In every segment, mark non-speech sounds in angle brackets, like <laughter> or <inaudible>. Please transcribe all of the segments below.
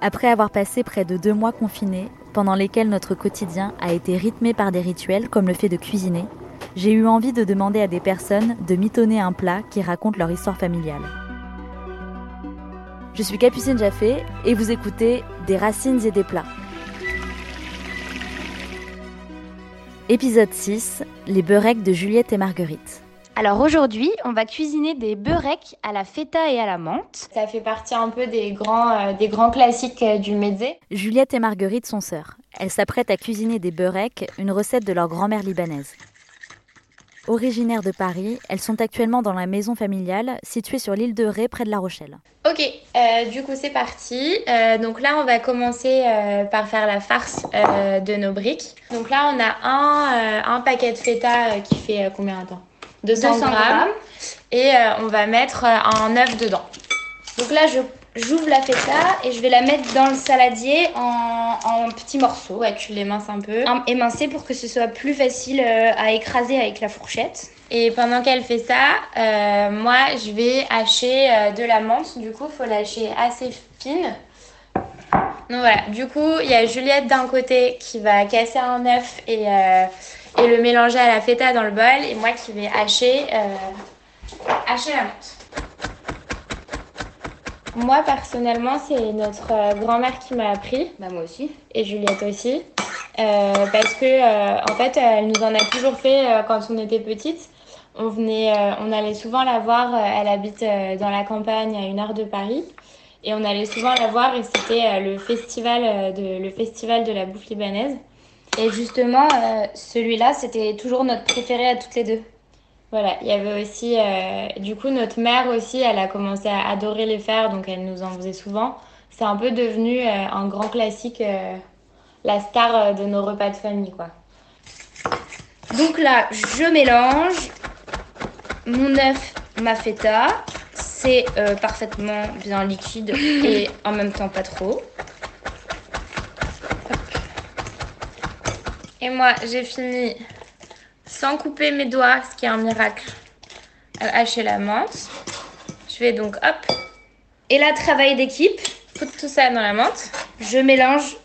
Après avoir passé près de deux mois confinés, pendant lesquels notre quotidien a été rythmé par des rituels comme le fait de cuisiner, j'ai eu envie de demander à des personnes de mitonner un plat qui raconte leur histoire familiale. Je suis Capucine Jaffé et vous écoutez Des racines et des plats. Épisode 6 Les beurrecs de Juliette et Marguerite. Alors aujourd'hui, on va cuisiner des beurrecs à la feta et à la menthe. Ça fait partie un peu des grands, euh, des grands classiques euh, du mezzé. Juliette et Marguerite sont sœurs. Elles s'apprêtent à cuisiner des beurrecs, une recette de leur grand-mère libanaise. Originaires de Paris, elles sont actuellement dans la maison familiale située sur l'île de Ré près de La Rochelle. Ok, euh, du coup c'est parti. Euh, donc là on va commencer euh, par faire la farce de nos briques. Donc là on a un, un paquet de feta qui fait combien? De temps 200, grammes. Et on va mettre un œuf dedans. Donc là je J'ouvre la feta et je vais la mettre dans le saladier en, petits morceaux. Ouais, tu l'éminces un peu. Émincer pour que ce soit plus facile euh, à écraser avec la fourchette. Et pendant qu'elle fait ça, euh, moi je vais hacher euh, de la menthe. Du coup, il faut lâcher assez fine. Donc voilà, du coup, il y a Juliette d'un côté qui va casser un œuf et, et le mélanger à la feta dans le bol. Et moi qui vais hacher, hacher la menthe. Moi, personnellement, c'est notre euh, grand-mère qui m'a appris. Bah, moi aussi. Et Juliette aussi. Euh, parce que, euh, en fait, elle nous en a toujours fait quand on était petite. On, venait, on allait souvent la voir. elle habite dans la campagne à une heure de Paris. Et on allait souvent la voir et c'était le, festival de, le festival de la bouffe libanaise. Et justement, celui-là, c'était toujours notre préféré à toutes les deux. Voilà, il y avait aussi, euh, du coup, notre mère aussi, elle a commencé à adorer les faire, donc elle nous en faisait souvent. C'est un peu devenu euh, un grand classique, euh, la star de nos repas de famille, quoi. Donc là, je mélange mon œuf, ma feta. C'est parfaitement bien liquide et en même temps pas trop. Et moi, j'ai fini sans couper mes doigts, ce qui est un miracle. Hacher la menthe. Je vais donc, hop. Et là, travail d'équipe. Foutre tout ça dans la menthe. Je mélange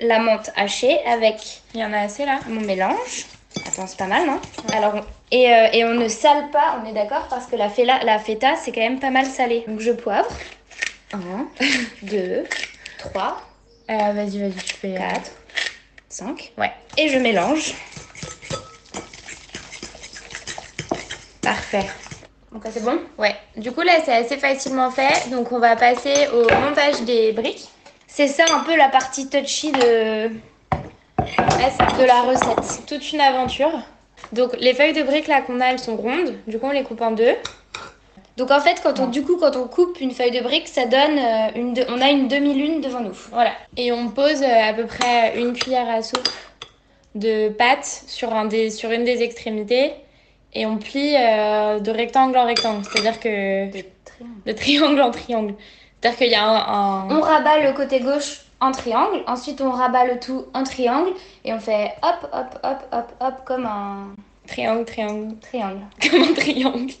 la menthe hachée avec. Il y en a assez là. Mon mélange. Attends, c'est pas mal, non? Alors, et, euh, et, on ne sale pas, on est d'accord, parce que la, feta, la feta, c'est quand même pas mal salé. Donc, je poivre. 1, 2, 3. vas-y, vas-y, tu fais 4, 5. Ouais. Et je mélange. Parfait. Donc c'est bon? Ouais. Du coup là c'est assez facilement fait. Donc on va passer au montage des briques. C'est ça un peu la partie touchy de, de la recette. C'est toute une aventure. Donc les feuilles de briques là qu'on a elles sont rondes. Du coup on les coupe en deux. Donc en fait quand on du coup quand on coupe une feuille de brique ça donne euh, une on a une demi-lune devant nous. Voilà. Et on pose euh, à peu près une cuillère à soupe de pâte sur, un des, sur une des extrémités et on plie euh, de rectangle en rectangle, c'est-à-dire que de triangle. en triangle. C'est-à-dire qu'il y a un, On rabat le côté gauche en triangle, ensuite on rabat le tout en triangle et on fait hop, hop, hop, hop, hop, comme un triangle, triangle, triangle. <laughs> Comme un triangle.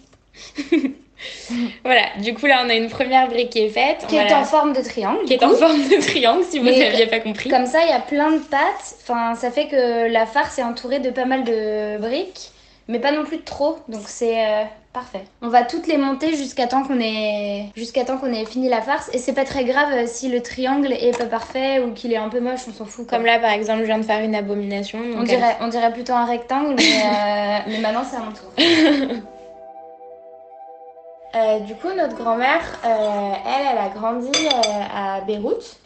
<laughs> <laughs> voilà, du coup là on a une première brique qui est faite. Qui est en forme de triangle. Qui est en forme de triangle si vous n'aviez pas compris. Comme ça il y a plein de pattes, enfin ça fait que la farce est entourée de pas mal de briques mais pas non plus trop, donc c'est euh, parfait. On va toutes les monter jusqu'à temps qu'on ait jusqu'à temps qu'on ait fini la farce et c'est pas très grave euh, si le triangle est pas parfait ou qu'il est un peu moche, on s'en fout. Comme là par exemple, je viens de faire une abomination. On dirait on dirait plutôt un rectangle mais, euh, <laughs> mais maintenant c'est à mon tour. <laughs> du coup, notre grand-mère, elle, elle a grandi à Beyrouth.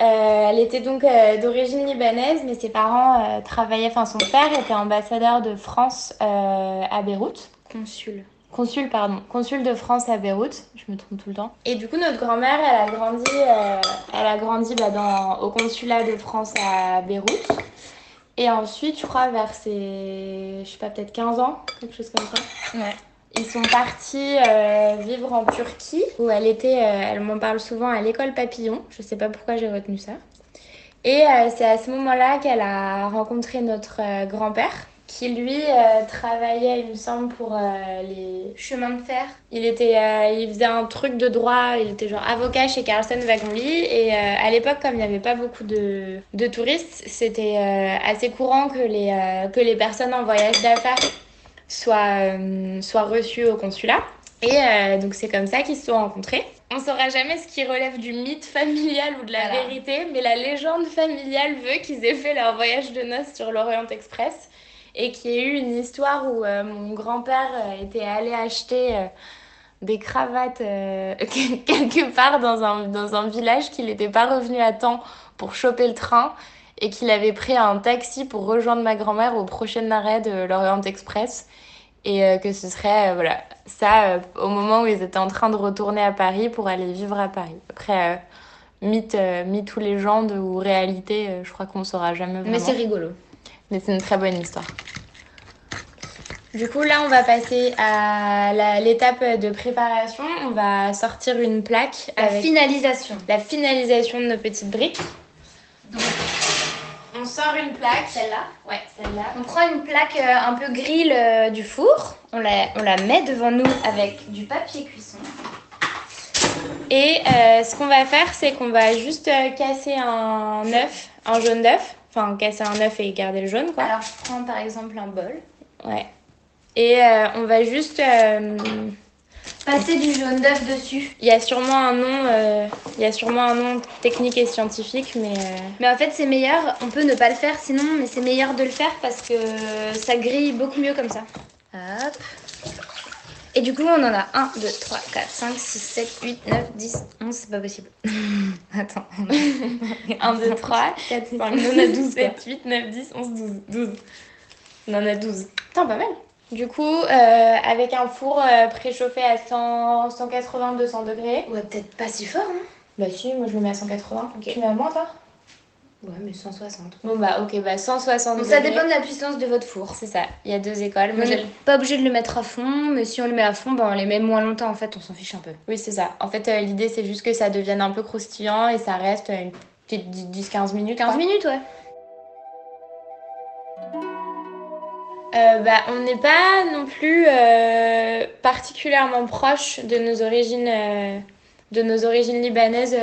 Euh, elle était donc euh, d'origine libanaise, mais ses parents euh, travaillaient, enfin son père était ambassadeur de France à Beyrouth. Consul. Consul, pardon. Consul de France à Beyrouth, je me trompe tout le temps. Et du coup, notre grand-mère, elle a grandi, elle elle a grandi bah, dans, au consulat de France à Beyrouth. Et ensuite, je crois, vers ses, je sais pas, peut-être 15 ans, quelque chose comme ça. Ouais. Ils sont partis euh, vivre en Turquie, où elle était, euh, elle m'en parle souvent, à l'école papillon. Je sais pas pourquoi j'ai retenu ça. Et euh, c'est à ce moment-là qu'elle a rencontré notre grand-père, qui lui travaillait, il me semble, pour les chemins de fer. Il était, il faisait un truc de droit, il était genre avocat chez Carlson Wagonlit. Et à l'époque, comme il n'y avait pas beaucoup de, de touristes, c'était assez courant que les, que les personnes en voyage d'affaires soient, euh, soient reçues au consulat. Et euh, donc c'est comme ça qu'ils se sont rencontrés. On saura jamais ce qui relève du mythe familial ou de la Voilà. vérité, mais la légende familiale veut qu'ils aient fait leur voyage de noces sur l'Orient Express et qu'il y ait eu une histoire où euh, mon grand-père était allé acheter euh, des cravates euh, <laughs> quelque part dans un, dans un village qu'il n'était pas revenu à temps pour choper le train et qu'il avait pris un taxi pour rejoindre ma grand-mère au prochain arrêt de l'Orient Express et euh, que ce serait euh, voilà ça euh, au moment où ils étaient en train de retourner à Paris pour aller vivre à Paris. Après mythe, mythe ou légende ou réalité, je crois qu'on saura jamais vraiment. Mais c'est rigolo. Mais c'est une très bonne histoire. Du coup, là, on va passer à l'étape de préparation. On va sortir une plaque La avec finalisation. la finalisation de nos petites briques. On sort une plaque. celle-là. Ouais, celle-là. On prend une plaque euh, un peu grille euh, du four, on la, on la met devant nous avec du papier cuisson. Et euh, ce qu'on va faire, c'est qu'on va juste casser un œuf, un jaune d'œuf. Enfin, casser un œuf et garder le jaune, quoi. Alors je prends par exemple un bol, Ouais. Et on va juste. Passer du jaune d'œuf dessus. Il y a sûrement un nom, euh, il y a sûrement un nom technique et scientifique, mais euh, Mais en fait c'est meilleur, on peut ne pas le faire sinon, mais c'est meilleur de le faire parce que ça grille beaucoup mieux comme ça. Hop. Et du coup on en a 1, 2, 3, 4, 5, 6, 7, 8, 9, 10, 11, c'est pas possible. <laughs> Attends. 1, 2, 3, 4, 5, 6, 7, 8, 9, 10, 11, 12. 12. On en a 12. Putain, pas mal. Du coup, euh, avec un four euh, préchauffé à 100, 180, 200 degrés. Ouais peut-être pas si fort hein Bah si, moi je le mets à 180. Ok. Tu mets à moins toi? Ouais mais 160. Bon bah ok, bah 160 Donc ça degrés. dépend de la puissance de votre four. C'est ça, il y a deux écoles. Moi, j'ai- pas obligé de le mettre à fond, mais si on le met à fond, ben on les met moins longtemps en fait, on s'en fiche un peu. Oui, c'est ça. En fait, euh, l'idée c'est juste que ça devienne un peu croustillant et ça reste euh, une petite 10-15 minutes. 15 quoi. minutes ouais. Euh, bah, on n'est pas non plus euh, particulièrement proche de nos origines, euh, de nos origines libanaises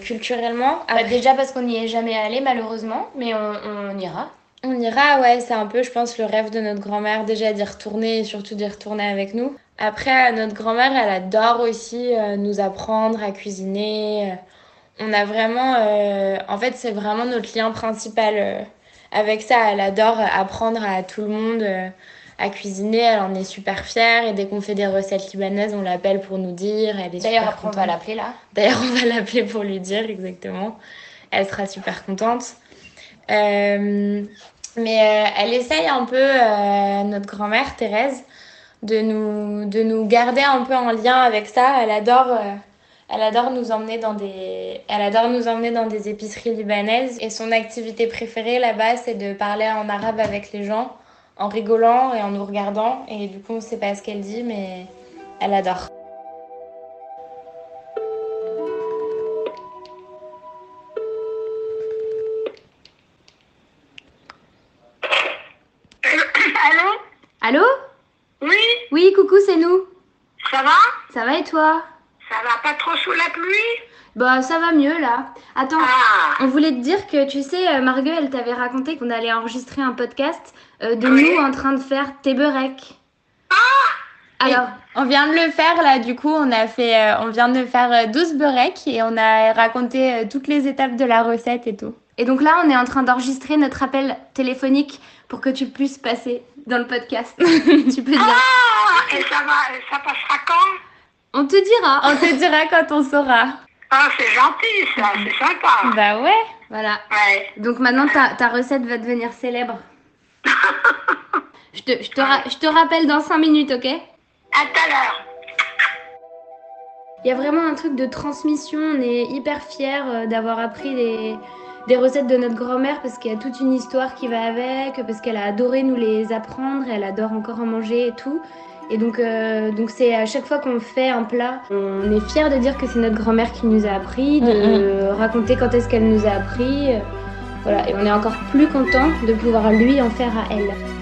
culturellement. Bah, déjà parce qu'on n'y est jamais allé malheureusement, mais on, on ira. on ira, ouais, c'est un peu, je pense, le rêve de notre grand-mère déjà d'y retourner et surtout d'y retourner avec nous. Après, notre grand-mère, elle adore aussi nous apprendre à cuisiner. On a vraiment, en fait, c'est vraiment notre lien principal avec ça. Elle adore apprendre à tout le monde euh, à cuisiner. Elle en est super fière et dès qu'on fait des recettes libanaises, on l'appelle pour nous dire. Elle est D'ailleurs on va l'appeler là. D'ailleurs, on va l'appeler pour lui dire exactement. Elle sera super contente. Euh, mais euh, elle essaye un peu, euh, notre grand-mère Thérèse, de nous, de nous garder un peu en lien avec ça. Elle adore, elle adore nous emmener dans des, elle adore nous emmener dans des épiceries libanaises. Et son activité préférée là-bas, c'est de parler en arabe avec les gens, en rigolant et en nous regardant. Et du coup, on sait pas ce qu'elle dit, mais elle adore. <coughs> Allô? Allô? Oui, Oui, coucou, c'est nous. ça va? Ça va et toi? Ça va pas trop sous la pluie? Bah ça va mieux là. Attends, Ah, on voulait te dire que tu sais, euh, Margot, elle t'avait raconté qu'on allait enregistrer un podcast euh, de Oui. nous en train de faire tes beureks. Alors, On vient de le faire là, du coup, on a fait, euh, on vient de faire euh, 12 beureks et on a raconté euh, toutes les étapes de la recette et tout. et donc là, on est en train d'enregistrer notre appel téléphonique pour que tu puisses passer dans le podcast. <laughs> tu peux dire. ah, et ça va, et ça passera quand? On te dira. On te dira quand on saura. Ah, c'est gentil, ça, c'est sympa. Bah ouais. Voilà. Ouais. Donc maintenant, ta, ta recette va devenir célèbre. <laughs> Je te, je, te ra- je te rappelle dans 5 minutes, ok? À tout à l'heure. Il y a vraiment un truc de transmission. On est hyper fiers d'avoir appris des, des recettes de notre grand-mère parce qu'il y a toute une histoire qui va avec, parce qu'elle a adoré nous les apprendre, elle adore encore en manger et tout. Et donc, euh, donc c'est à chaque fois qu'on fait un plat, on est fier de dire que c'est notre grand-mère qui nous a appris, de raconter quand est-ce qu'elle nous a appris. Voilà, et on est encore plus content de pouvoir lui en faire à elle.